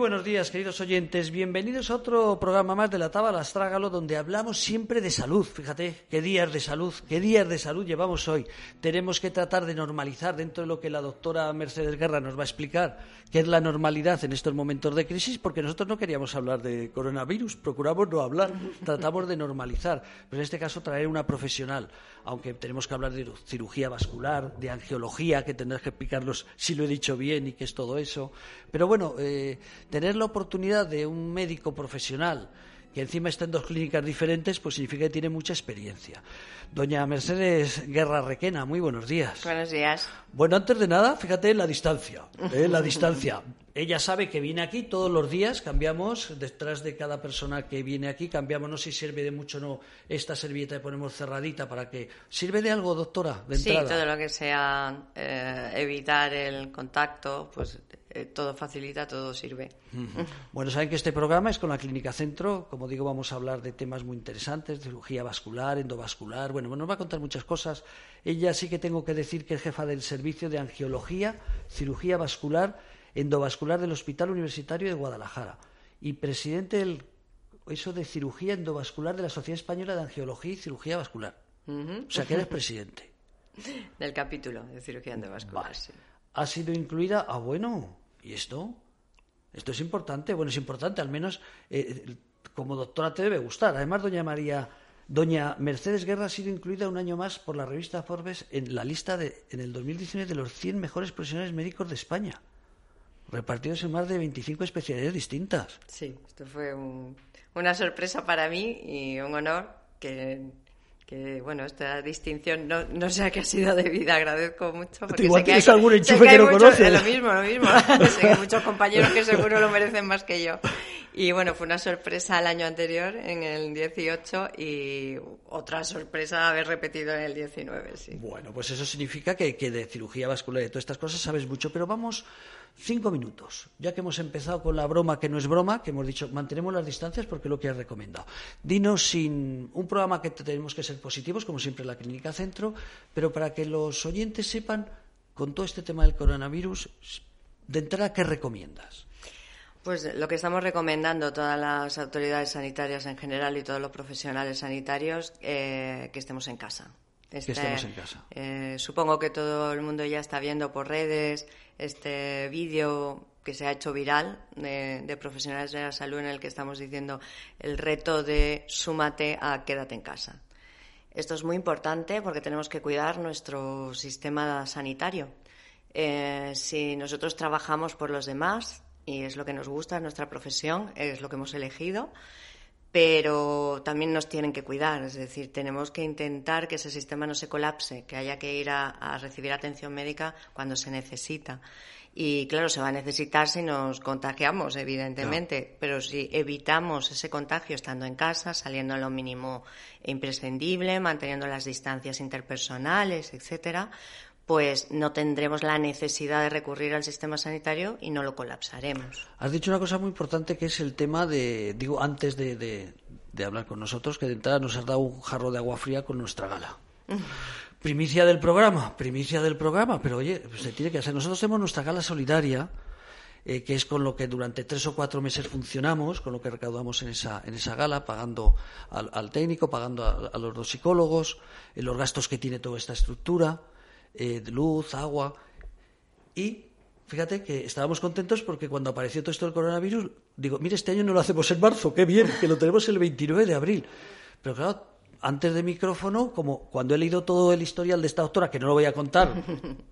Buenos días, queridos oyentes. Bienvenidos a otro programa más de la Tábala Astrágalo, donde hablamos siempre de salud. Fíjate, qué días de salud, qué días de salud llevamos hoy. Tenemos que tratar de normalizar dentro de lo que la doctora Mercedes Guerra nos va a explicar, qué es la normalidad en estos momentos de crisis, porque nosotros no queríamos hablar de coronavirus, procuramos no hablar, tratamos de normalizar. Pero en este caso traer una profesional, aunque tenemos que hablar de cirugía vascular, de angiología, que tendrás que explicarlos si lo he dicho bien y qué es todo eso. Pero bueno, eh, tener la oportunidad de un médico profesional que encima está en dos clínicas diferentes, pues significa que tiene mucha experiencia. Doña Mercedes Guerra Requena, muy buenos días. Buenos días. Bueno, antes de nada, fíjate la distancia, ¿eh? la distancia. Ella sabe que viene aquí todos los días, cambiamos detrás de cada persona que viene aquí, cambiamos, no sé si sirve de mucho o no esta servilleta que ponemos cerradita para que... ¿Sirve de algo, doctora? De sí, todo lo que sea eh, evitar el contacto, pues eh, todo facilita, todo sirve. Bueno, saben que este programa es con la Clínica Centro. Como digo, vamos a hablar de temas muy interesantes, cirugía vascular, endovascular. Bueno, nos va a contar muchas cosas. Ella sí que tengo que decir que es jefa del servicio de angiología, cirugía vascular, endovascular del Hospital Universitario de Guadalajara y presidente del eso de cirugía endovascular de la Sociedad Española de Angiología y Cirugía Vascular. O sea, que eres presidente. Del capítulo de cirugía endovascular. Ha sido incluida, ah, bueno, ¿Y esto? Esto es importante. Bueno, es importante, al menos eh, como doctora te debe gustar. Además, doña María, doña Mercedes Guerra ha sido incluida un año más por la revista Forbes en la lista de, en el 2019 de los 100 mejores profesionales médicos de España, repartidos en más de 25 especialidades distintas. Sí, esto fue una sorpresa para mí y un honor que que bueno, esta distinción no, no sé a qué ha sido debida, agradezco mucho. Porque Igual tienes algún enchufe que, no conoces. Lo mismo, lo mismo. sé que hay muchos compañeros que seguro lo merecen más que yo. Y bueno, fue una sorpresa el año anterior, en el 18, y otra sorpresa haber repetido en el 19, sí. Bueno, pues eso significa que, que de cirugía vascular y de todas estas cosas sabes mucho, pero vamos cinco minutos, ya que hemos empezado con la broma que no es broma, que hemos dicho mantenemos las distancias porque es lo que has recomendado. Dinos sin un programa que tenemos que ser positivos, como siempre la Clínica Centro, pero para que los oyentes sepan, con todo este tema del coronavirus, de entrada, ¿qué recomiendas? Pues lo que estamos recomendando todas las autoridades sanitarias en general y todos los profesionales sanitarios, eh, que estemos en casa. que estemos en casa. Eh, supongo que todo el mundo ya está viendo por redes este vídeo que se ha hecho viral de, profesionales de la salud en el que estamos diciendo el reto de súmate a quédate en casa. Esto es muy importante porque tenemos que cuidar nuestro sistema sanitario. Eh, si nosotros trabajamos por los demás, y es lo que nos gusta, es nuestra profesión, es lo que hemos elegido, pero también nos tienen que cuidar, es decir, tenemos que intentar que ese sistema no se colapse, que haya que ir a, recibir atención médica cuando se necesita. Y claro, se va a necesitar si nos contagiamos, evidentemente, pero si evitamos ese contagio estando en casa, saliendo a lo mínimo imprescindible, manteniendo las distancias interpersonales, etcétera, pues no tendremos la necesidad de recurrir al sistema sanitario y no lo colapsaremos. Has dicho una cosa muy importante que es el tema de, digo, antes de, de, hablar con nosotros, que de entrada nos has dado un jarro de agua fría con nuestra gala. primicia del programa, primicia del programa, pero oye, se tiene que hacer. Nosotros tenemos nuestra gala solidaria, eh, que es con lo que durante tres o cuatro meses funcionamos, con lo que recaudamos en esa, en esa gala, pagando al, técnico, pagando a, los dos psicólogos, eh, los gastos que tiene toda esta estructura. Eh, luz, agua. Y fíjate que estábamos contentos porque cuando apareció todo esto del coronavirus, digo, mire, este año no lo hacemos en marzo, qué bien, que lo tenemos el 29 de abril. Pero claro, antes de micrófono, como cuando he leído todo el historial de esta doctora, que no lo voy a contar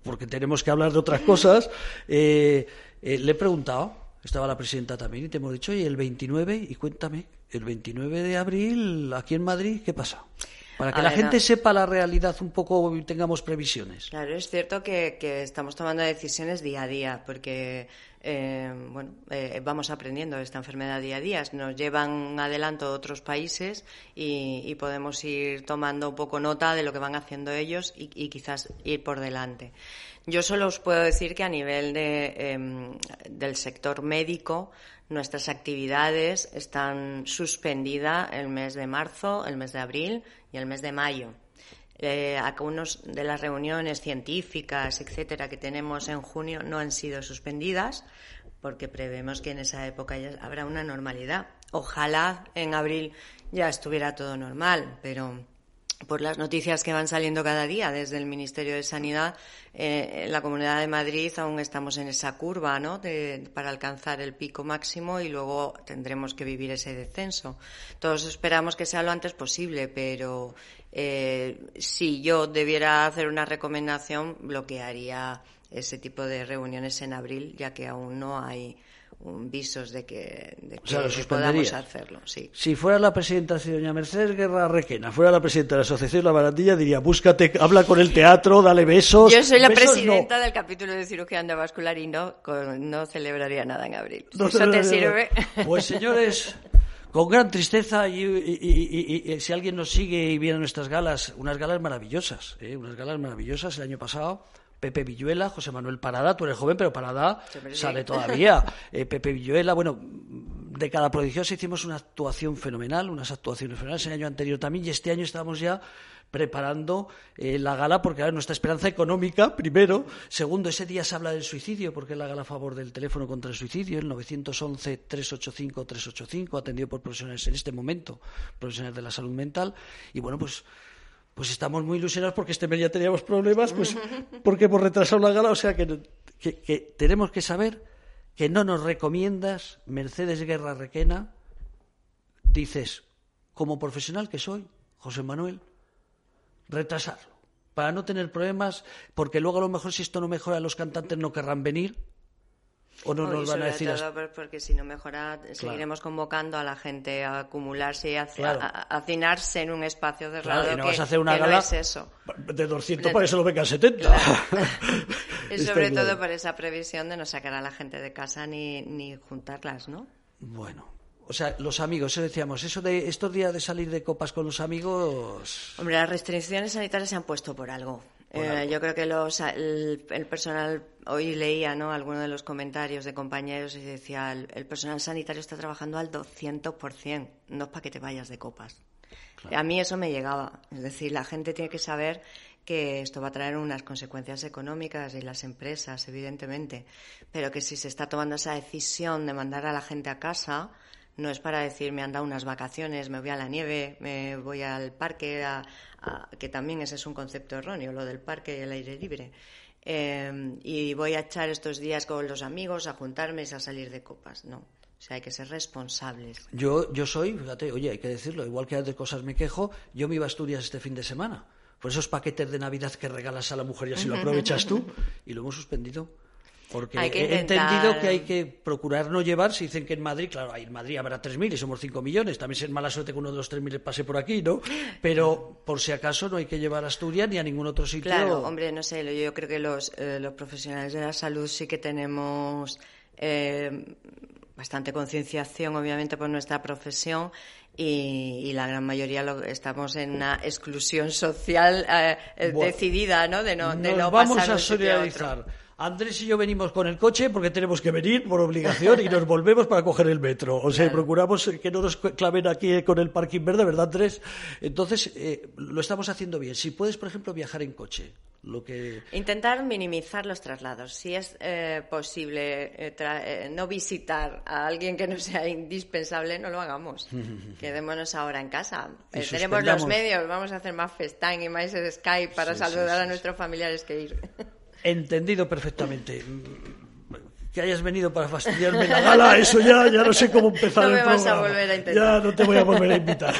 porque tenemos que hablar de otras cosas, eh, eh, le he preguntado, estaba la presidenta también, y te hemos dicho, y el 29, y cuéntame, el 29 de abril, aquí en Madrid, ¿qué pasa? Para que la gente sepa la realidad un poco y tengamos previsiones. Claro, es cierto que, estamos tomando decisiones día a día, porque eh, bueno, eh, vamos aprendiendo de esta enfermedad día a día. Nos llevan adelanto otros países y, podemos ir tomando un poco nota de lo que van haciendo ellos y, quizás ir por delante. Yo solo os puedo decir que a nivel de, em, del sector médico, nuestras actividades están suspendidas el mes de marzo, el mes de abril y el mes de mayo. Eh, algunas de las reuniones científicas, etcétera, que tenemos en junio no han sido suspendidas porque prevemos que en esa época ya habrá una normalidad. Ojalá en abril ya estuviera todo normal, pero por las noticias que van saliendo cada día desde el Ministerio de Sanidad, eh, en la Comunidad de Madrid aún estamos en esa curva, ¿no? para alcanzar el pico máximo y luego tendremos que vivir ese descenso. Todos esperamos que sea lo antes posible, pero eh, si yo debiera hacer una recomendación, bloquearía ese tipo de reuniones en abril, ya que aún no hay un visos de que, de podamos hacerlo. Sí. Si fuera la presidenta si doña Mercedes Guerra Requena, fuera la presidenta de la Asociación La Barandilla, diría, búscate, habla con el teatro, dale besos. Yo soy la presidenta del capítulo de cirugía endovascular y no, no celebraría nada en abril. ¿Eso te sirve? Pues señores, con gran tristeza y, si alguien nos sigue y viene nuestras galas, unas galas maravillosas, ¿eh? unas galas maravillosas el año pasado Pepe Villuela, José Manuel Parada, tú eres joven, pero Parada sale todavía. Eh, Pepe Villuela, bueno, de cada prodigiosa hicimos una actuación fenomenal, unas actuaciones fenomenales el año anterior también, y este año estamos ya preparando eh, la gala, porque ahora nuestra esperanza económica, primero. Segundo, ese día se habla del suicidio, porque es la gala a favor del teléfono contra el suicidio, el 911-385-385, atendido por profesionales en este momento, profesionales de la salud mental. Y bueno, pues pues estamos muy ilusionados porque este mes ya teníamos problemas, pues porque hemos retrasado la gala, o sea que, tenemos que saber que no nos recomiendas, Mercedes Guerra Requena, dices, como profesional que soy, José Manuel, retrasarlo, para no tener problemas, porque luego a lo mejor si esto no mejora los cantantes no querrán venir, ¿O no nos van a decir todo porque si no mejora, seguiremos convocando a la gente a acumularse y a, hacinarse en un espacio cerrado. Claro, y no vas a hacer una gala es eso. de 200 para que lo vengan 70. y sobre todo por esa previsión de no sacar a la gente de casa ni, ni juntarlas, ¿no? Bueno, o sea, los amigos, eso decíamos, eso de estos días de salir de copas con los amigos. Hombre, las restricciones sanitarias se han puesto por algo. Eh, yo creo que los, el, personal, hoy leía ¿no? algunos de los comentarios de compañeros y decía, el, personal sanitario está trabajando al 200%, no es para que te vayas de copas. A mí eso me llegaba. Es decir, la gente tiene que saber que esto va a traer unas consecuencias económicas y las empresas, evidentemente, pero que si se está tomando esa decisión de mandar a la gente a casa, no es para decir me han dado unas vacaciones, me voy a la nieve, me voy al parque, que también ese es un concepto erróneo, lo del parque y el aire libre. Eh, y voy a echar estos días con los amigos a juntarme y a salir de copas. No. O sea, hay que ser responsables. Yo, yo soy, fíjate, oye, hay que decirlo, igual que de cosas me quejo, yo me iba a Asturias este fin de semana. Por esos paquetes de Navidad que regalas a la mujer y así lo aprovechas tú, y lo hemos suspendido. Porque he entendido que hay que procurar no llevar, si dicen que en Madrid, claro, en Madrid habrá 3.000 y somos 5 millones, también es mala suerte que uno de los 3.000 pase por aquí, ¿no? Pero por si acaso no hay que llevar a Asturias ni a ningún otro sitio. Claro, hombre, no sé, yo creo que los, eh, los profesionales de la salud sí que tenemos eh, bastante concienciación, obviamente, por nuestra profesión y, la gran mayoría lo, estamos en una exclusión social eh, decidida, ¿no? De no, de no vamos a solidarizar. Andrés y yo venimos con el coche porque tenemos que venir por obligación y nos volvemos para coger el metro. O sea, procuramos que no nos claven aquí con el parking verde, ¿verdad, Andrés? Entonces, eh, lo estamos haciendo bien. Si puedes, por ejemplo, viajar en coche, lo que... Intentar minimizar los traslados. Si es eh, posible eh, no visitar a alguien que no sea indispensable, no lo hagamos. Quedémonos ahora en casa. tenemos los medios, vamos a hacer más FaceTime y más Skype para saludar a nuestros familiares que ir. Entendido perfectamente. Que hayas venido para fastidiarme la gala, eso ya, ya no sé cómo empezar no me Vas a volver a intentar. Ya no te voy a volver a invitar.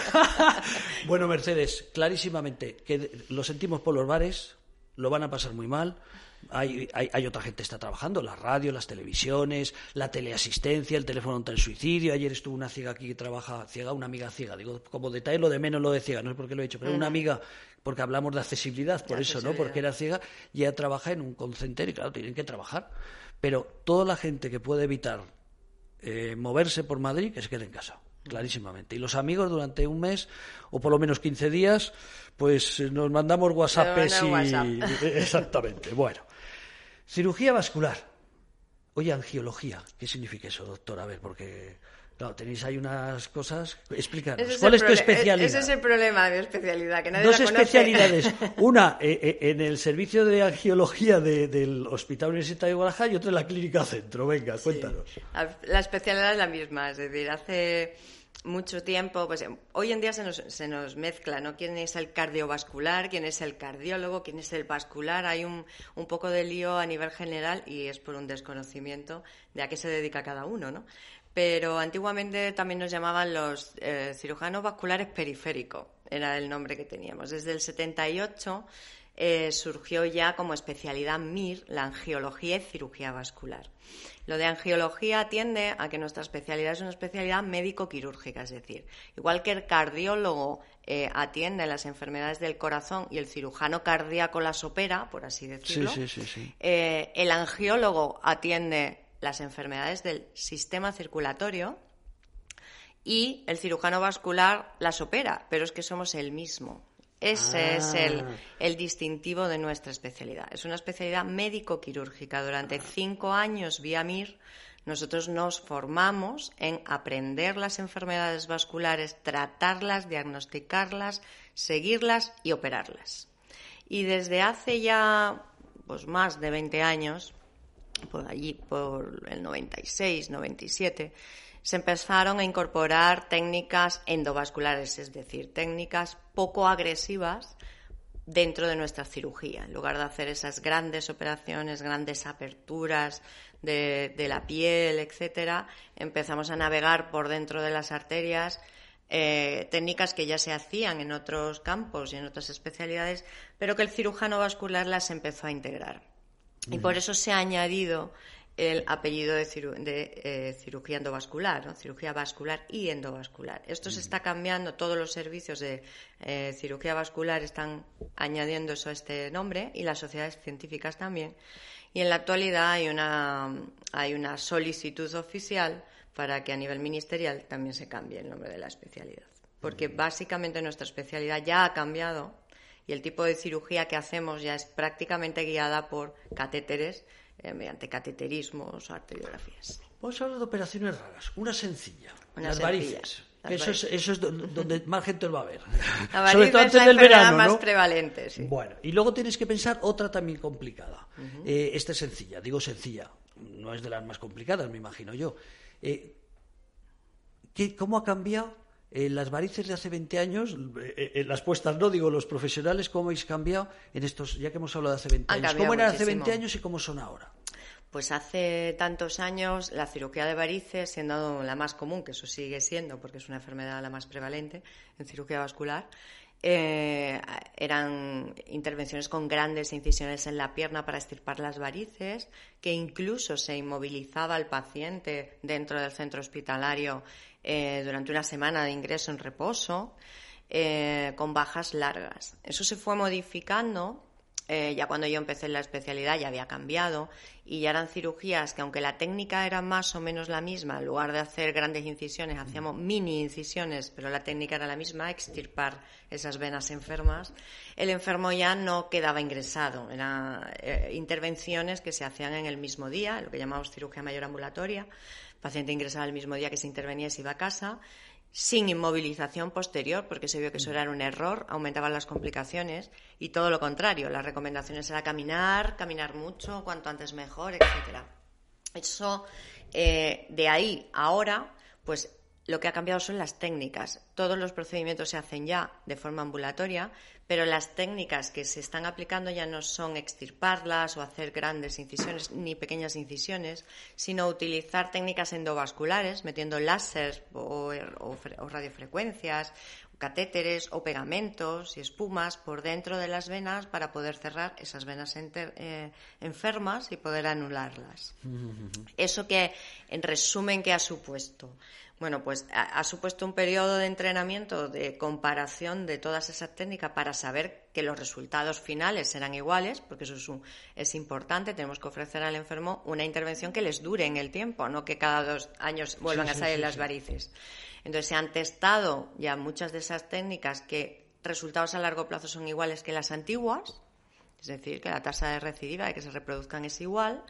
bueno, Mercedes, clarísimamente que lo sentimos por los bares, lo van a pasar muy mal. Hay, hay, hay, otra gente que está trabajando, la radio, las televisiones, la teleasistencia, el teléfono contra el suicidio. Ayer estuvo una ciega aquí que trabaja ciega, una amiga ciega. Digo, como detalle lo de menos lo de ciega, no es porque lo he hecho, pero una amiga porque hablamos de accesibilidad, por eso, ¿no? Porque era ciega, y ella trabaja en un call y claro, tienen que trabajar. Pero toda la gente que puede evitar eh, moverse por Madrid, que se quede en casa, clarísimamente. Y los amigos durante un mes, o por lo menos 15 días, pues eh, nos mandamos WhatsApps y... Exactamente, bueno. Cirugía vascular. Oye, angiología, ¿qué significa eso, doctor? A ver, porque Claro, tenéis ahí unas cosas. Explícanos. ¿Cuál es, tu especialidad? Ese es el problema de especialidad, que nadie Dos la especialidades. Una eh, eh, en el servicio de angiología del Hospital Universitario de Guadalajara y otra en la Clínica Centro. Venga, cuéntanos. La, especialidad es la misma, es decir, hace mucho tiempo, pues hoy en día se nos, se nos mezcla, ¿no? ¿Quién es el cardiovascular? ¿Quién es el cardiólogo? ¿Quién es el vascular? Hay un, un poco de lío a nivel general y es por un desconocimiento de a qué se dedica cada uno, ¿no? pero antiguamente también nos llamaban los eh, cirujanos vasculares periféricos, era el nombre que teníamos. Desde el 78 eh, surgió ya como especialidad MIR la angiología y cirugía vascular. Lo de angiología atiende a que nuestra especialidad es una especialidad médico-quirúrgica, es decir, igual que el cardiólogo eh, atiende las enfermedades del corazón y el cirujano cardíaco las opera, por así decirlo, el angiólogo atiende las enfermedades del sistema circulatorio y el cirujano vascular las opera, pero es que somos el mismo. Ese es el, ah. el, distintivo de nuestra especialidad. Es una especialidad médico-quirúrgica. Durante cinco años vía MIR nosotros nos formamos en aprender las enfermedades vasculares, tratarlas, diagnosticarlas, seguirlas y operarlas. Y desde hace ya pues, más de 20 años por allí, por el 96, 97, se empezaron a incorporar técnicas endovasculares, es decir, técnicas poco agresivas dentro de nuestra cirugía. En lugar de hacer esas grandes operaciones, grandes aperturas de, la piel, etcétera, empezamos a navegar por dentro de las arterias. Eh, técnicas que ya se hacían en otros campos y en otras especialidades, pero que el cirujano vascular las empezó a integrar. Y por eso se ha añadido el apellido de, eh, cirugía endovascular, cirugía vascular y endovascular. Esto se está cambiando, todos los servicios de eh, cirugía vascular están añadiendo eso a este nombre y las sociedades científicas también. Y en la actualidad hay una, hay una solicitud oficial para que a nivel ministerial también se cambie el nombre de la especialidad. Porque básicamente nuestra especialidad ya ha cambiado y el tipo de cirugía que hacemos ya es prácticamente guiada por catéteres eh, mediante cateterismos o arteriografías. Vamos a hablar de operaciones raras. Una sencilla, las varices. eso, es, eso es donde más gente lo va a ver. La Sobre todo antes del verano. más prevalente, sí. Bueno, y luego tienes que pensar otra también complicada. Eh, esta es sencilla, digo sencilla. No es de las más complicadas, me imagino yo. Eh, ¿Cómo ha cambiado eh, las varices de hace 20 años, eh, eh, las puestas no, digo, los profesionales, ¿cómo habéis cambiado en estos, ya que hemos hablado de hace 20 años? ¿Cómo eran hace 20 años y cómo son ahora? Pues hace tantos años la cirugía de varices, siendo la más común, que eso sigue siendo porque es una enfermedad la más prevalente en cirugía vascular, eran intervenciones con grandes incisiones en la pierna para estirpar las varices, que incluso se inmovilizaba al paciente dentro del centro hospitalario eh, durante una semana de ingreso en reposo, eh, con bajas largas. Eso se fue modificando. Eh, ya cuando yo empecé en la especialidad ya había cambiado y ya eran cirugías que aunque la técnica era más o menos la misma, en lugar de hacer grandes incisiones hacíamos mini incisiones, pero la técnica era la misma, extirpar esas venas enfermas, el enfermo ya no quedaba ingresado, eran intervenciones que se hacían en el mismo día, lo que llamamos cirugía mayor ambulatoria, paciente ingresaba el mismo día que se intervenía y se iba a casa, sin inmovilización posterior, porque se vio que eso era un error, aumentaban las complicaciones, y todo lo contrario, las recomendaciones era caminar, caminar mucho, cuanto antes mejor, etcétera. Eso, eh, de ahí ahora, pues lo que ha cambiado son las técnicas. Todos los procedimientos se hacen ya de forma ambulatoria, pero las técnicas que se están aplicando ya no son extirparlas o hacer grandes incisiones ni pequeñas incisiones, sino utilizar técnicas endovasculares, metiendo láser o, radiofrecuencias, catéteres o pegamentos y espumas por dentro de las venas para poder cerrar esas venas eh, enfermas y poder anularlas. Eso que, en resumen, ¿qué ha supuesto? Bueno, pues ha, supuesto un periodo de entrenamiento, de comparación de todas esas técnicas para saber que los resultados finales serán iguales, porque eso es, es importante. Tenemos que ofrecer al enfermo una intervención que les dure en el tiempo, no que cada dos años vuelvan a salir las varices. Entonces se han testado ya muchas de esas técnicas que resultados a largo plazo son iguales que las antiguas, es decir, que la tasa de recidiva de que se reproduzcan es igual,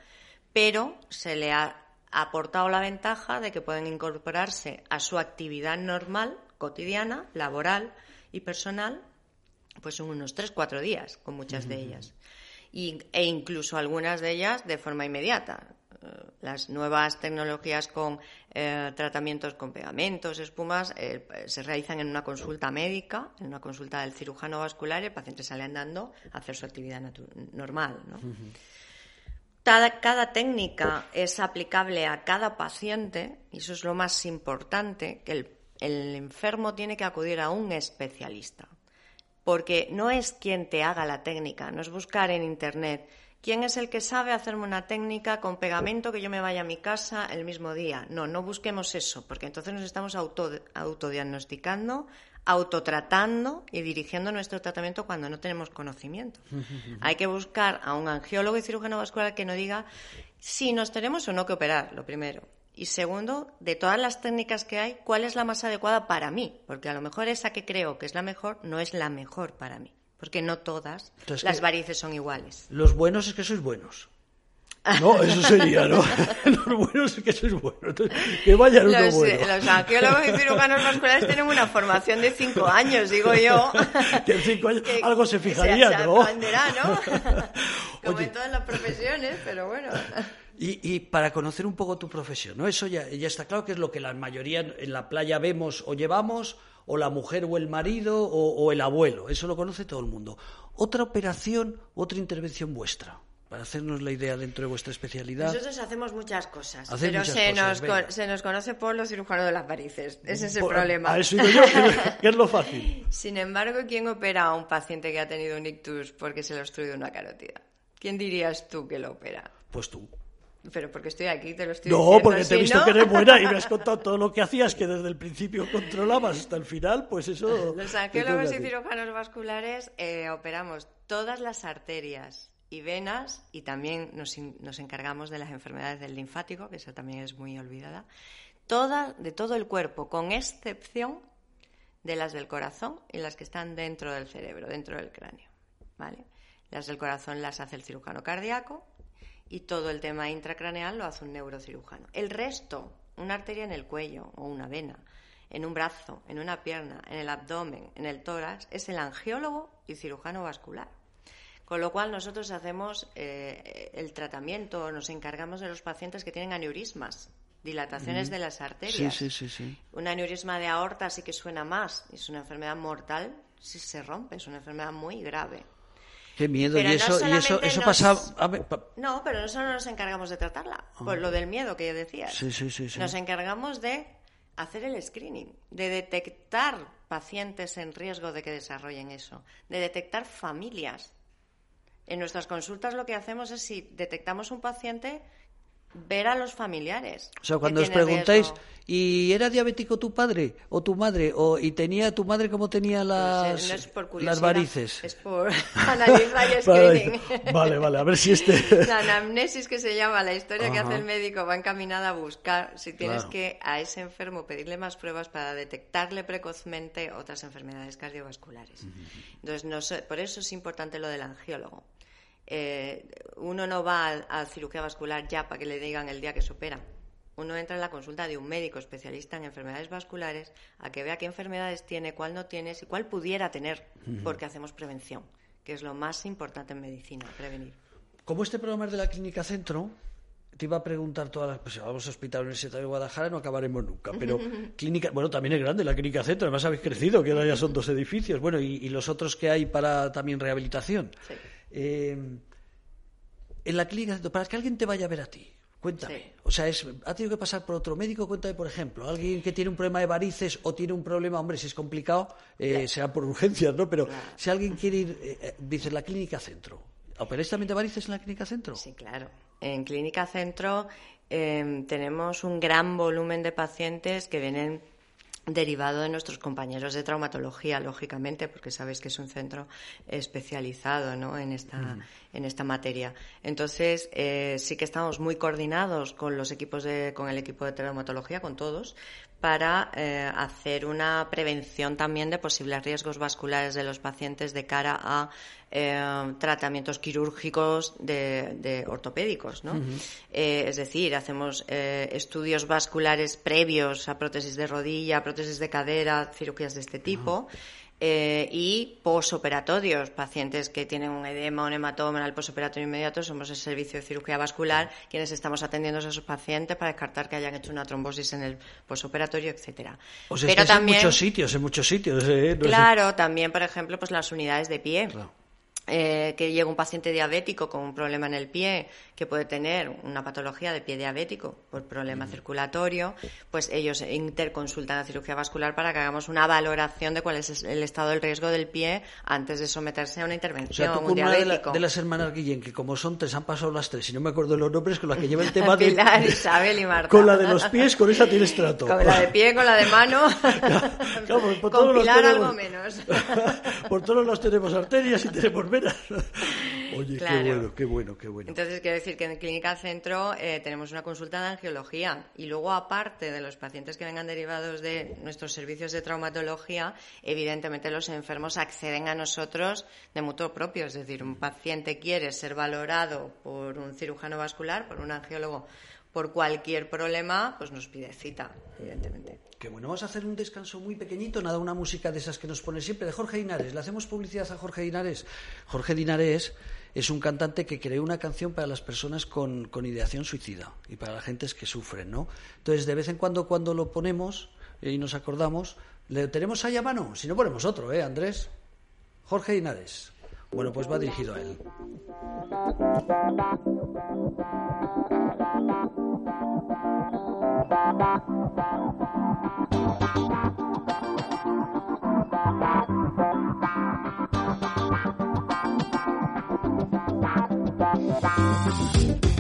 pero se le ha ha aportado la ventaja de que pueden incorporarse a su actividad normal, cotidiana, laboral y personal, pues en unos tres, cuatro días, con muchas de ellas. Y, e incluso algunas de ellas de forma inmediata. Eh, las nuevas tecnologías con eh, tratamientos con pegamentos, espumas, eh, se realizan en una consulta médica, en una consulta del cirujano vascular, y el paciente sale andando a hacer su actividad normal. Cada, técnica es aplicable a cada paciente, y eso es lo más importante, que el, el enfermo tiene que acudir a un especialista. Porque no es quien te haga la técnica, no es buscar en Internet ¿Quién es el que sabe hacerme una técnica con pegamento que yo me vaya a mi casa el mismo día? No, no busquemos eso, porque entonces nos estamos auto, autodiagnosticando, autotratando y dirigiendo nuestro tratamiento cuando no tenemos conocimiento. Hay que buscar a un angiólogo y cirujano vascular que nos diga si nos tenemos o no que operar, lo primero. Y segundo, de todas las técnicas que hay, ¿cuál es la más adecuada para mí? Porque a lo mejor esa que creo que es la mejor no es la mejor para mí porque no todas las varices son iguales. Los buenos es que sois buenos. No, eso sería, ¿no? los buenos es que sois buenos. que vayan uno los, bueno. Los arqueólogos y cirujanos vasculares tienen una formación de cinco años, digo yo. que en cinco años algo se fijaría, se, ¿no? aprenderá, ¿no? Como en todas las profesiones, pero bueno. Y, y, para conocer un poco tu profesión, ¿no? Eso ya, ya está claro que es lo que la mayoría en la playa vemos o llevamos o la mujer o el marido o, el abuelo. Eso lo conoce todo el mundo. Otra operación, otra intervención vuestra para hacernos la idea dentro de vuestra especialidad. Nosotros hacemos muchas cosas, pero se, nos se, nos conoce por los cirujanos de las varices. Ese es el problema. A eso digo yo, que, es lo fácil. Sin embargo, ¿quién opera a un paciente que ha tenido un ictus porque se le ha obstruido una carótida? ¿Quién dirías tú que lo opera? Pues tú. Pero porque estoy aquí, te lo estoy no, diciendo. No, porque te he visto que eres buena y me has contado todo lo que hacías, que desde el principio controlabas hasta el final, pues eso... Los angiólogos y cirujanos vasculares eh, operamos todas las arterias y venas y también nos, encargamos de las enfermedades del linfático, que eso también es muy olvidada, toda, de todo el cuerpo, con excepción de las del corazón y las que están dentro del cerebro, dentro del cráneo. ¿vale? Las del corazón las hace el cirujano cardíaco y todo el tema intracraneal lo hace un neurocirujano. El resto, una arteria en el cuello o una vena, en un brazo, en una pierna, en el abdomen, en el tórax, es el angiólogo y cirujano vascular. Con lo cual nosotros hacemos eh, el tratamiento, nos encargamos de los pacientes que tienen aneurismas, dilataciones de las arterias. Sí, sí, sí, Un aneurisma de aorta sí que suena más, es una enfermedad mortal si se rompe, es una enfermedad muy grave. Qué miedo. y eso, y eso, eso pasa. No, pero no solo nos encargamos de tratarla, por lo del miedo que decías. Sí, sí, sí, Nos encargamos de hacer el screening, de detectar pacientes en riesgo de que desarrollen eso, de detectar familias. En nuestras consultas lo que hacemos es si detectamos un paciente ver a los familiares. O sea, cuando os preguntáis, ¿y era diabético tu padre o tu madre? O, ¿Y tenía tu madre como tenía pues, las, las varices? Es por analizar y screening. vale, vale, a ver si este... La anamnesis que se llama, la historia que hace el médico va encaminada a buscar si tienes que a ese enfermo pedirle más pruebas para detectarle precozmente otras enfermedades cardiovasculares. Entonces, no por eso es importante lo del angiólogo. Eh, uno no va a, cirugía vascular ya para que le digan el día que se opera. Uno entra en la consulta de un médico especialista en enfermedades vasculares a que vea qué enfermedades tiene, cuál no tiene y cuál pudiera tener, porque hacemos prevención, que es lo más importante en medicina, prevenir. Como este programa es de la Clínica Centro, te iba a preguntar todas las pues vamos a Hospital Universitario de Guadalajara no acabaremos nunca pero clínica bueno también es grande la clínica centro además habéis crecido que ahora ya son dos edificios bueno y, los otros que hay para también rehabilitación sí. Eh, en la clínica, para que alguien te vaya a ver a ti, cuéntame. O sea, es, ¿ha tenido que pasar por otro médico? Cuéntame, por ejemplo, alguien que tiene un problema de varices o tiene un problema, hombre, si es complicado, eh, sea por urgencias, ¿no? Pero si alguien quiere ir, eh, dice, la clínica centro, ¿operáis también de varices en la clínica centro? Sí, claro. En clínica centro tenemos un gran volumen de pacientes que vienen derivado de nuestros compañeros de traumatología, lógicamente, porque sabes que es un centro especializado ¿no? en, esta, en esta materia. Entonces, eh, sí que estamos muy coordinados con los equipos de, con el equipo de traumatología, con todos, para eh, hacer una prevención también de posibles riesgos vasculares de los pacientes de cara a eh, tratamientos quirúrgicos de, ortopédicos. ¿no? Eh, es decir, hacemos estudios vasculares previos a prótesis de rodilla, prótesis de cadera, cirugías de este tipo. Eh, y posoperatorios, pacientes que tienen un edema o un hematoma en el posoperatorio inmediato, somos el servicio de cirugía vascular quienes estamos atendiendo a esos pacientes para descartar que hayan hecho una trombosis en el posoperatorio, etcétera. Pero también, en muchos sitios, en muchos sitios. ¿eh? claro, también, por ejemplo, pues las unidades de pie. Eh, que llega un paciente diabético con un problema en el pie, que puede tener una patología de pie diabético por problema circulatorio, pues ellos interconsultan a cirugía vascular para que hagamos una valoración de cuál es el estado del riesgo del pie antes de someterse a una intervención. O sea, una de, las hermanas Guillén, que como son tres, han pasado las tres, y no me acuerdo de los nombres, con la que lleva el tema de... Pilar, Isabel y Marta. Con la de los pies, con esa tienes trato. Con la de pie, con la de mano. por con Pilar algo menos. por todos los tenemos arterias y tenemos Oye, qué bueno, qué bueno, qué bueno. Entonces, quiero decir que en Clínica Centro eh, tenemos una consulta de angiología y luego, aparte de los pacientes que vengan derivados de nuestros servicios de traumatología, evidentemente los enfermos acceden a nosotros de mutuo propio. Es decir, un paciente quiere ser valorado por un cirujano vascular, por un angiólogo, por cualquier problema, pues nos pide cita, evidentemente. Que bueno, vamos a hacer un descanso muy pequeñito, nada, una música de esas que nos pone siempre, de Jorge Linares. Le hacemos publicidad a Jorge Linares. Jorge Linares es un cantante que creó una canción para las personas con, con ideación suicida y para las gentes que sufren, ¿no? Entonces, de vez en cuando, cuando lo ponemos y nos acordamos, ¿le tenemos ahí a mano? Si no, ponemos otro, ¿eh, Andrés? Jorge Linares. Bueno, pues va dirigido a él.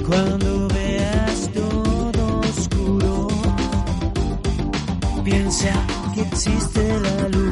Cuando veas todo oscuro, piensa que existe la luz.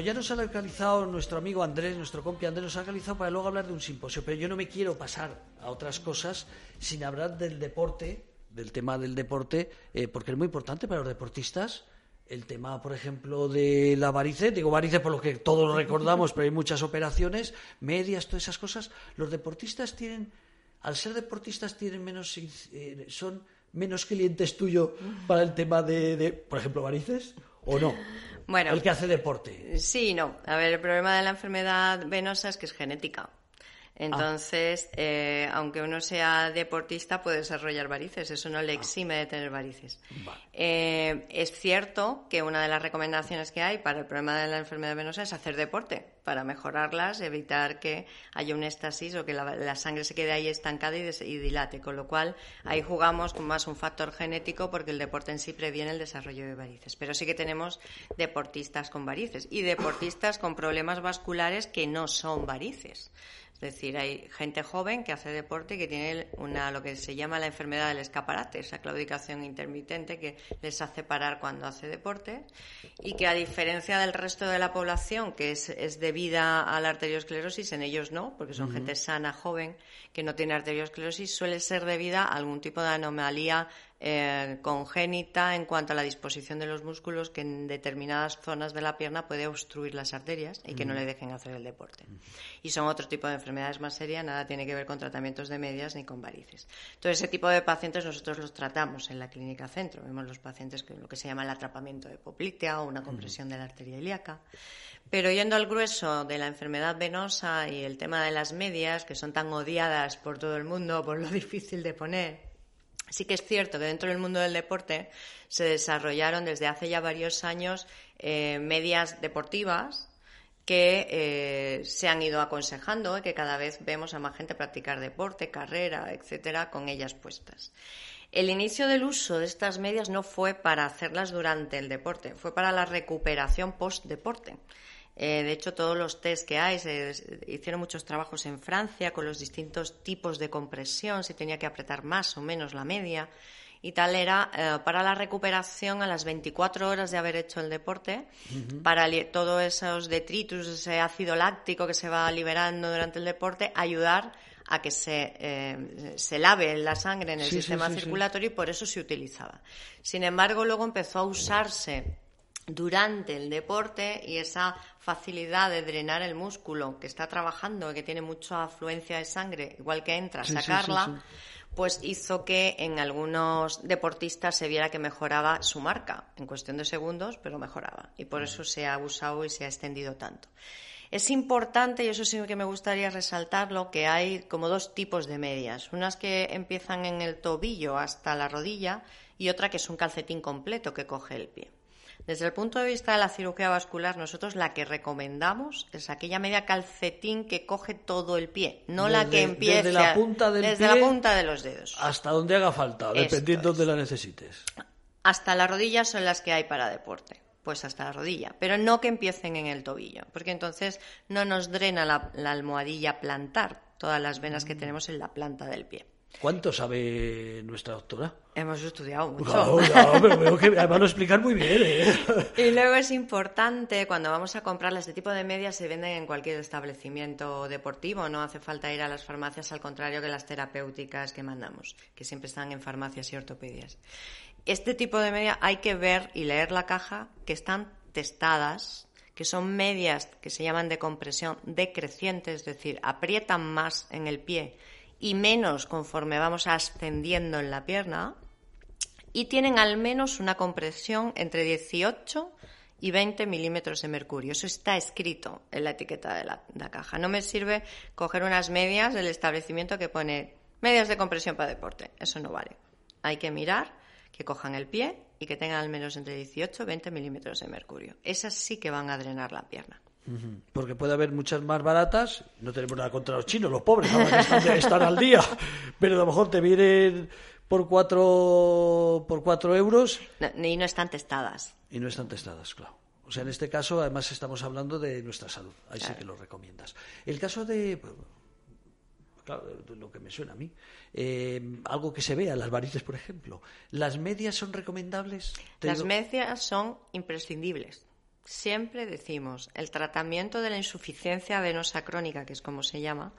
Ya nos ha localizado nuestro amigo Andrés, nuestro compi Andrés, nos ha localizado para luego hablar de un simposio, pero yo no me quiero pasar a otras cosas sin hablar del deporte del tema del deporte, eh, porque es muy importante para los deportistas. El tema, por ejemplo, de la varice, digo varice por lo que todos recordamos, pero hay muchas operaciones, medias, todas esas cosas. Los deportistas tienen, al ser deportistas, tienen menos, eh, son menos clientes tuyos para el tema de, de, por ejemplo, varices, o no. Bueno, el que hace deporte. Sí, no. A ver, el problema de la enfermedad venosa es que es genética. Entonces, eh, aunque uno sea deportista, puede desarrollar varices. Eso no le exime de tener varices. Eh, es cierto que una de las recomendaciones que hay para el problema de la enfermedad venosa es hacer deporte para mejorarlas, evitar que haya un éxtasis o que la, sangre se quede ahí estancada y, y, dilate. Con lo cual, ahí jugamos con más un factor genético porque el deporte en sí previene el desarrollo de varices. Pero sí que tenemos deportistas con varices y deportistas con problemas vasculares que no son varices. Es decir, hay gente joven que hace deporte y que tiene una, lo que se llama la enfermedad del escaparate, esa claudicación intermitente que les hace parar cuando hace deporte y que a diferencia del resto de la población, que es, es debida a la arteriosclerosis, en ellos no, porque son gente sana, joven, que no tiene arteriosclerosis, suele ser debida a algún tipo de anomalía eh, congénita en cuanto a la disposición de los músculos que en determinadas zonas de la pierna puede obstruir las arterias y que no le dejen hacer el deporte. Y son otro tipo de enfermedades más serias, nada tiene que ver con tratamientos de medias ni con varices. Entonces, ese tipo de pacientes nosotros los tratamos en la clínica centro. Vemos los pacientes con lo que se llama el atrapamiento de poplitea o una compresión de la arteria ilíaca. Pero yendo al grueso de la enfermedad venosa y el tema de las medias, que son tan odiadas por todo el mundo por lo difícil de poner, Sí que es cierto que dentro del mundo del deporte se desarrollaron desde hace ya varios años eh, medias deportivas que eh, se han ido aconsejando y que cada vez vemos a más gente practicar deporte, carrera, etcétera, con ellas puestas. El inicio del uso de estas medias no fue para hacerlas durante el deporte, fue para la recuperación post-deporte. Eh, de hecho, todos los test que hay, se, hicieron muchos trabajos en Francia con los distintos tipos de compresión, si tenía que apretar más o menos la media. Y tal era eh, para la recuperación a las 24 horas de haber hecho el deporte, para todos esos detritus, ese ácido láctico que se va liberando durante el deporte, ayudar a que se, eh, se lave la sangre en el sistema circulatorio y por eso se utilizaba. Sin embargo, luego empezó a usarse durante el deporte y esa facilidad de drenar el músculo que está trabajando, que tiene mucha afluencia de sangre, igual que entra, sacarla, pues hizo que en algunos deportistas se viera que mejoraba su marca, en cuestión de segundos, pero mejoraba. Y por eso se ha usado y se ha extendido tanto. Es importante, y eso sí que me gustaría resaltarlo, que hay como dos tipos de medias. Unas que empiezan en el tobillo hasta la rodilla y otra que es un calcetín completo que coge el pie. Desde el punto de vista de la cirugía vascular, nosotros la que recomendamos es aquella media calcetín que coge todo el pie, no la que empieza desde la punta del desde la punta de los dedos. Hasta donde haga falta, dependiendo de la necesites. Hasta las rodillas son las que hay para deporte pues hasta la rodilla, pero no que empiecen en el tobillo, porque entonces no nos drena la, la almohadilla plantar, todas las venas que tenemos en la planta del pie. ¿Cuánto sabe nuestra doctora? Hemos estudiado mucho. Claro, pero veo que además lo explican muy bien. ¿eh? Y luego es importante, cuando vamos a comprarlas, este tipo de medias se venden en cualquier establecimiento deportivo, no hace falta ir a las farmacias, al contrario que las terapéuticas que mandamos, que siempre están en farmacias y ortopedias. Este tipo de media hay que ver y leer la caja que están testadas, que son medias que se llaman de compresión decreciente, es decir, aprietan más en el pie y menos conforme vamos ascendiendo en la pierna y tienen al menos una compresión entre 18 y 20 milímetros de mercurio. Eso está escrito en la etiqueta de la, caja. No me sirve coger unas medias del establecimiento que pone medias de compresión para deporte. Eso no vale. Hay que mirar que cojan el pie y que tengan al menos entre 18 y 20 milímetros de mercurio. Esas sí que van a drenar la pierna. Porque puede haber muchas más baratas, no tenemos nada contra los chinos, los pobres, están, al día, pero a lo mejor te vienen por cuatro, por cuatro euros. y no están testadas. Y no están testadas, claro. O sea, en este caso, además, estamos hablando de nuestra salud. Ahí sí que lo recomiendas. El caso de. Claro, lo que me suena a mí. Eh, algo que se vea, las varices, por ejemplo. ¿Las medias son recomendables? Las medias son imprescindibles. Siempre decimos, el tratamiento de la insuficiencia venosa crónica, que es como se llama,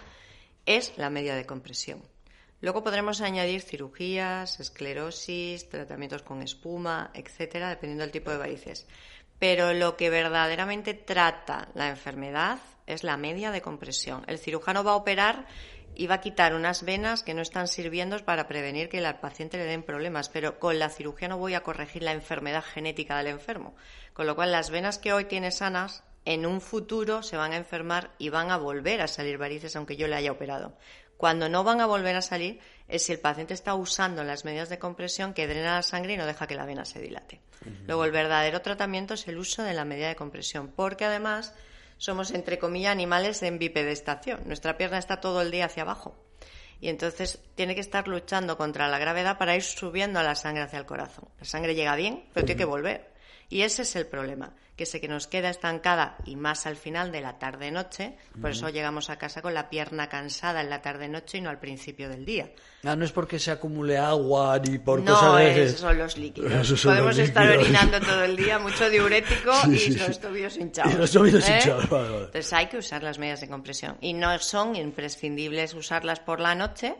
es la media de compresión. Luego podremos añadir cirugías, esclerosis, tratamientos con espuma, etcétera, dependiendo del tipo de varices. Pero lo que verdaderamente trata la enfermedad es la media de compresión. El cirujano va a operar y va a quitar unas venas que no están sirviendo para prevenir que al paciente le den problemas, pero con la cirugía no voy a corregir la enfermedad genética del enfermo. Con lo cual, las venas que hoy tiene sanas, en un futuro se van a enfermar y van a volver a salir varices aunque yo le haya operado. Cuando no van a volver a salir es si el paciente está usando las medidas de compresión que drena la sangre y no deja que la vena se dilate. Luego, el verdadero tratamiento es el uso de la medida de compresión, porque además somos, entre comillas, animales en bipedestación. Nuestra pierna está todo el día hacia abajo. Y entonces tiene que estar luchando contra la gravedad para ir subiendo la sangre hacia el corazón. La sangre llega bien, pero tiene que volver. Y ese es el problema, que sé que nos queda estancada y más al final de la tarde-noche, por eso llegamos a casa con la pierna cansada en la tarde-noche y no al principio del día. Ah, no es porque se acumule agua ni por no, cosas de... esos son los líquidos. Podemos estar orinando todo el día, mucho diurético y los tobillos hinchados. Y los tobillos ¿eh? hinchados, vale, vale. Entonces hay que usar las medidas de compresión. Y no son imprescindibles usarlas por la noche,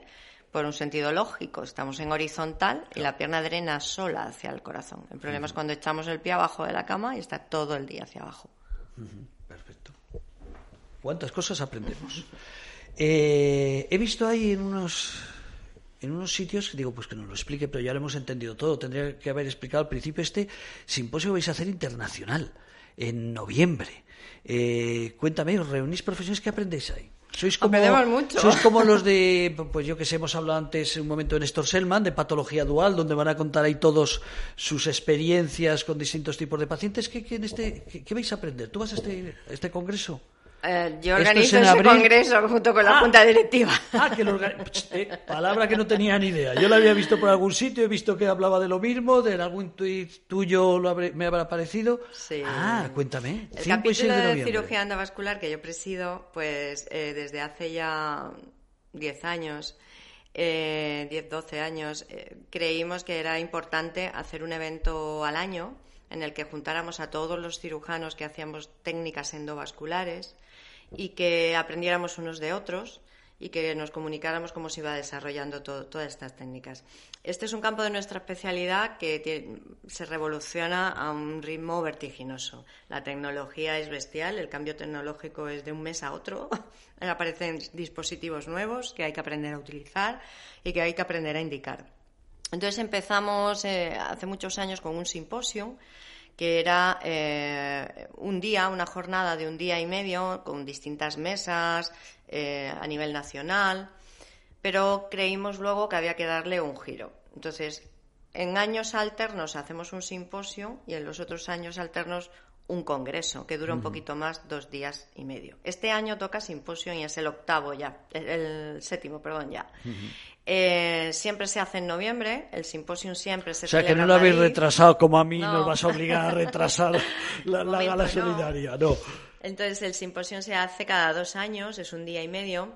por un sentido lógico. Estamos en horizontal y la pierna drena sola hacia el corazón. El problema es cuando echamos el pie abajo de la cama y está todo el día hacia abajo. Perfecto. ¿Cuántas cosas aprendemos? Eh, he visto ahí en unos en unos sitios, digo, pues que nos lo explique, pero ya lo hemos entendido todo. Tendría que haber explicado al principio este simposio que vais a hacer internacional en noviembre. Eh, cuéntame, ¿os reunís profesionales? ¿Qué aprendéis ahí? Sois como, mucho. sois como los de, pues yo que sé, hemos hablado antes un momento de Néstor Selman, de patología dual, donde van a contar ahí todos sus experiencias con distintos tipos de pacientes. ¿Qué, qué en este, qué, qué vais a aprender? ¿Tú vas a este, a este congreso? Eh, yo organizo es ese abril. congreso junto con la Ah. junta directiva. Ah, que lo organi- eh, palabra que no tenía ni idea. Yo la había visto por algún sitio, he visto que hablaba de lo mismo, de en algún tuit tuyo lo habré- me habrá parecido. Sí. Ah, cuéntame. El 5 y capítulo 6 de de, cirugía endovascular que yo presido, pues eh, desde hace ya 10 años, eh, 10, 12 años, eh, creímos que era importante hacer un evento al año en el que juntáramos a todos los cirujanos que hacíamos técnicas endovasculares y que aprendiéramos unos de otros y que nos comunicáramos cómo se iba desarrollando to- todas estas técnicas. Este es un campo de nuestra especialidad que se revoluciona a un ritmo vertiginoso. La tecnología es bestial, el cambio tecnológico es de un mes a otro. Aparecen dispositivos nuevos que hay que aprender a utilizar y que hay que aprender a indicar. Entonces empezamos eh, hace muchos años con un simposio que era eh, un día, una jornada de un día y medio con distintas mesas eh, a nivel nacional, pero creímos luego que había que darle un giro. Entonces, en años alternos hacemos un simposio y en los otros años alternos un congreso que dura un poquito más, dos días y medio. Este año toca simposio y es el octavo ya, el, el séptimo, perdón, ya. Eh, siempre se hace en noviembre, el simposio siempre se O sea, que no lo habéis retrasado como a mí, No. nos vas a obligar a retrasar la, gala no. solidaria. No. Entonces el simposio se hace cada dos años, es un día y medio,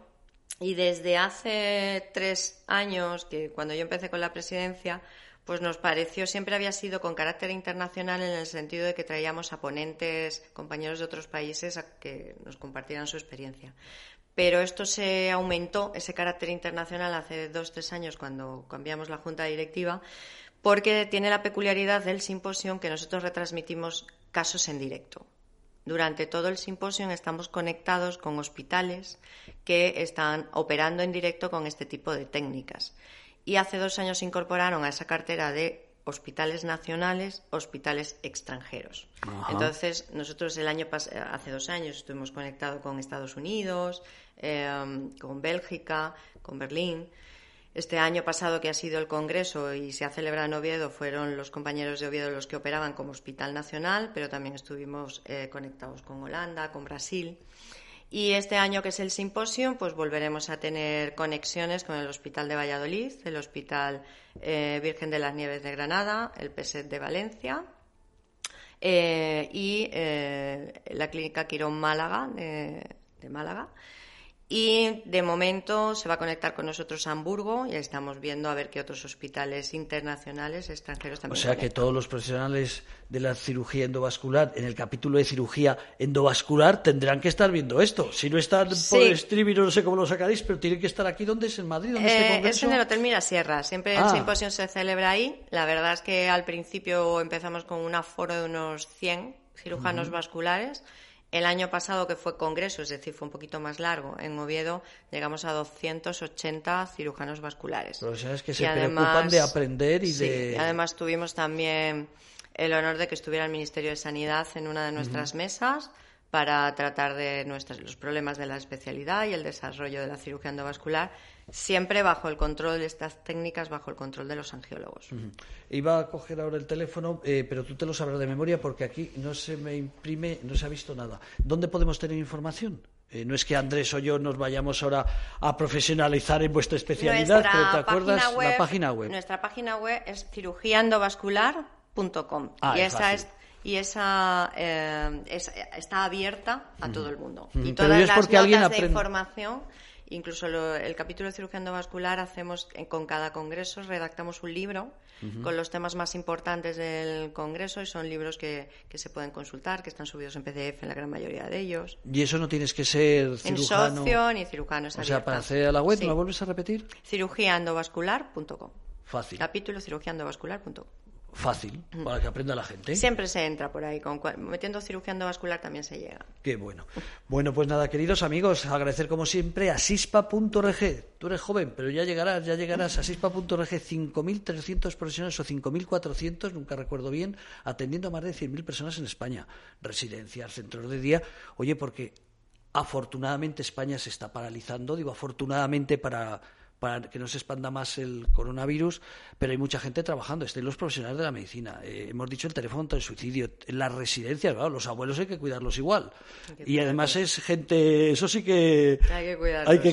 y desde hace tres años, que cuando yo empecé con la presidencia, pues nos pareció, siempre había sido con carácter internacional en el sentido de que traíamos a ponentes, compañeros de otros países, a que nos compartieran su experiencia. Pero esto se aumentó, ese carácter internacional, hace dos, tres años cuando cambiamos la junta directiva, porque tiene la peculiaridad del simposio que nosotros retransmitimos casos en directo. Durante todo el simposio estamos conectados con hospitales que están operando en directo con este tipo de técnicas. Y hace dos años se incorporaron a esa cartera de hospitales nacionales, hospitales extranjeros. Ajá. Entonces, nosotros el año hace dos años estuvimos conectados con Estados Unidos, eh, con Bélgica, con Berlín. Este año pasado que ha sido el Congreso y se ha celebrado en Oviedo fueron los compañeros de Oviedo los que operaban como Hospital Nacional, pero también estuvimos eh, conectados con Holanda, con Brasil. Y este año que es el simposio, pues volveremos a tener conexiones con el Hospital de Valladolid, el Hospital eh, Virgen de las Nieves de Granada, el PESET de Valencia eh, y la Clínica Quirón Málaga de Málaga Y de momento se va a conectar con nosotros Hamburgo y estamos viendo a ver qué otros hospitales internacionales extranjeros también. O sea que todos los profesionales de la cirugía endovascular, en el capítulo de cirugía endovascular, tendrán que estar viendo esto. Si no están por streaming, no sé cómo lo sacaréis, pero tienen que estar aquí. ¿Dónde es? ¿En Madrid? ¿Dónde este? Es en el Hotel Mirasierra. Siempre el ah. simposio se celebra ahí. La verdad es que al principio empezamos con un aforo de unos 100 cirujanos vasculares el año pasado, que fue congreso, es decir, fue un poquito más largo, en Oviedo llegamos a 280 cirujanos vasculares. Que se preocupan de aprender y de. además tuvimos también el honor de que estuviera el Ministerio de Sanidad en una de nuestras mesas para tratar de nuestros, los problemas de la especialidad y el desarrollo de la cirugía endovascular, siempre bajo el control de estas técnicas, bajo el control de los angiólogos. Iba a coger ahora el teléfono, eh, pero tú te lo sabrás de memoria porque aquí no se me imprime, no se ha visto nada. ¿Dónde podemos tener información? Eh, no es que Andrés o yo nos vayamos ahora a profesionalizar en vuestra especialidad, pero ¿te acuerdas? la página web. Nuestra página web es cirugiaendovascular.com ah, y esa es y esa eh, está abierta a todo el mundo. Y todas las notas de información, incluso el capítulo de cirugía endovascular, hacemos con cada congreso, redactamos un libro con los temas más importantes del congreso y son libros que, que, se pueden consultar, que están subidos en PDF en la gran mayoría de ellos. Y eso no tienes que ser cirujano. En socio ni cirujano. o sea, para a la web, ¿me vuelves a repetir? cirugiaendovascular.com. Fácil. Capítulo cirugiaendovascular.com fácil para que aprenda la gente. Siempre se entra por ahí, con, metiendo cirugía endovascular también se llega. Qué bueno. Bueno, pues nada, queridos amigos, agradecer como siempre a sispa.org. Tú eres joven, pero ya llegarás, ya llegarás a sispa.org, 5.300 profesionales o 5.400, nunca recuerdo bien, atendiendo a más de 100.000 personas en España. Residencias, centros de día. Oye, porque afortunadamente España se está paralizando, digo afortunadamente para para que no se expanda más el coronavirus, pero hay mucha gente trabajando, estén los profesionales de la medicina. Eh, hemos dicho el teléfono contra el suicidio, las residencias, los abuelos hay que cuidarlos igual. Y además es gente, eso sí que hay que,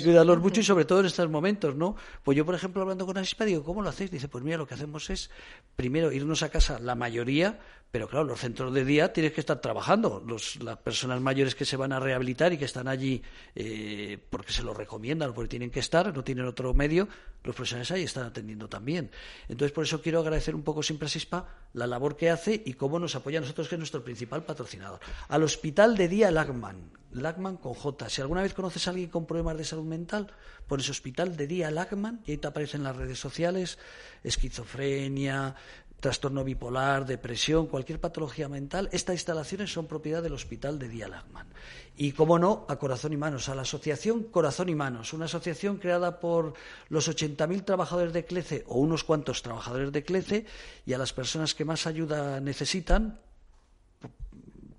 cuidarlos. mucho y sobre todo en estos momentos, ¿no? Pues yo, por ejemplo, hablando con Asispa, digo, ¿cómo lo hacéis? Dice, pues mira, lo que hacemos es primero irnos a casa, la mayoría, pero claro, los centros de día tienes que estar trabajando. Los, las personas mayores que se van a rehabilitar y que están allí eh, porque se lo recomiendan, porque tienen que estar, no tienen otro medio, los profesionales ahí están atendiendo también. Entonces, por eso quiero agradecer un poco siempre a SISPA la labor que hace y cómo nos apoya a nosotros, que es nuestro principal patrocinador. Al Hospital de Día Lagman, Lagman con J. Si alguna vez conoces a alguien con problemas de salud mental, pones Hospital de Día Lagman y ahí te aparecen las redes sociales, esquizofrenia, trastorno bipolar, depresión, cualquier patología mental, estas instalaciones son propiedad del Hospital de Día Lagman. Y, como no, a Corazón y Manos, a la Asociación Corazón y Manos, una asociación creada por los 80.000 trabajadores de CLECE o unos cuantos trabajadores de CLECE y a las personas que más ayuda necesitan,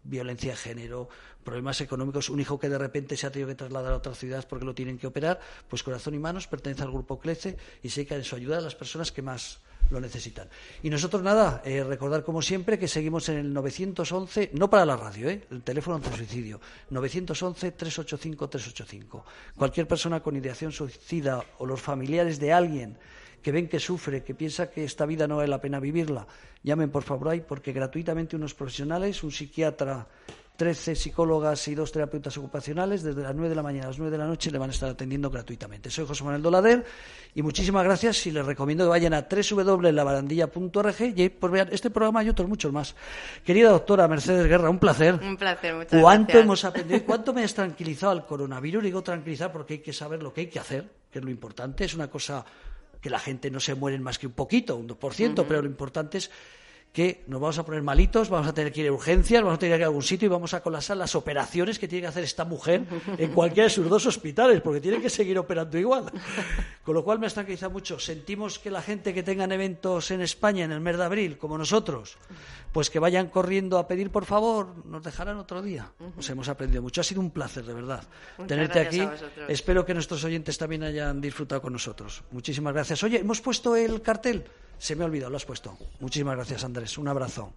violencia de género, problemas económicos, un hijo que de repente se ha tenido que trasladar a otra ciudad porque lo tienen que operar, pues Corazón y Manos pertenece al grupo CLECE y se dedica en su ayuda a las personas que más lo necesitan. Y nosotros nada, eh, recordar como siempre que seguimos en el 911, no para la radio, eh, el teléfono ante suicidio, 911-385-385. Cualquier persona con ideación suicida o los familiares de alguien que ven que sufre, que piensa que esta vida no vale la pena vivirla, llamen por favor ahí porque gratuitamente unos profesionales, un psiquiatra 13 psicólogas y dos terapeutas ocupacionales desde las 9 de la mañana a las 9 de la noche le van a estar atendiendo gratuitamente. Soy José Manuel Dolader y muchísimas gracias y les recomiendo que vayan a www.labarandilla.org y pues vean este programa y otros muchos más. Querida doctora Mercedes Guerra, un placer. Un placer, muchas ¿Cuánto hemos aprendido? ¿Cuánto me has tranquilizado el coronavirus? Digo tranquilizar porque hay que saber lo que hay que hacer, que es lo importante. Es una cosa que la gente no se muere más que un poquito, un 2%, pero lo importante es que nos vamos a poner malitos, vamos a tener que ir a urgencias, vamos a tener que ir a algún sitio y vamos a colapsar las operaciones que tiene que hacer esta mujer en cualquiera de sus dos hospitales, porque tiene que seguir operando igual. Con lo cual me tranquiliza mucho. Sentimos que la gente que tengan eventos en España en el mes de abril, como nosotros, pues que vayan corriendo a pedir por favor, nos dejarán otro día. Nos hemos aprendido mucho. Ha sido un placer, de verdad, tenerte aquí. Espero que nuestros oyentes también hayan disfrutado con nosotros. Muchísimas gracias. Oye, hemos puesto el cartel. Se me ha olvidado, lo has puesto. Muchísimas gracias, Andrés. Un abrazo.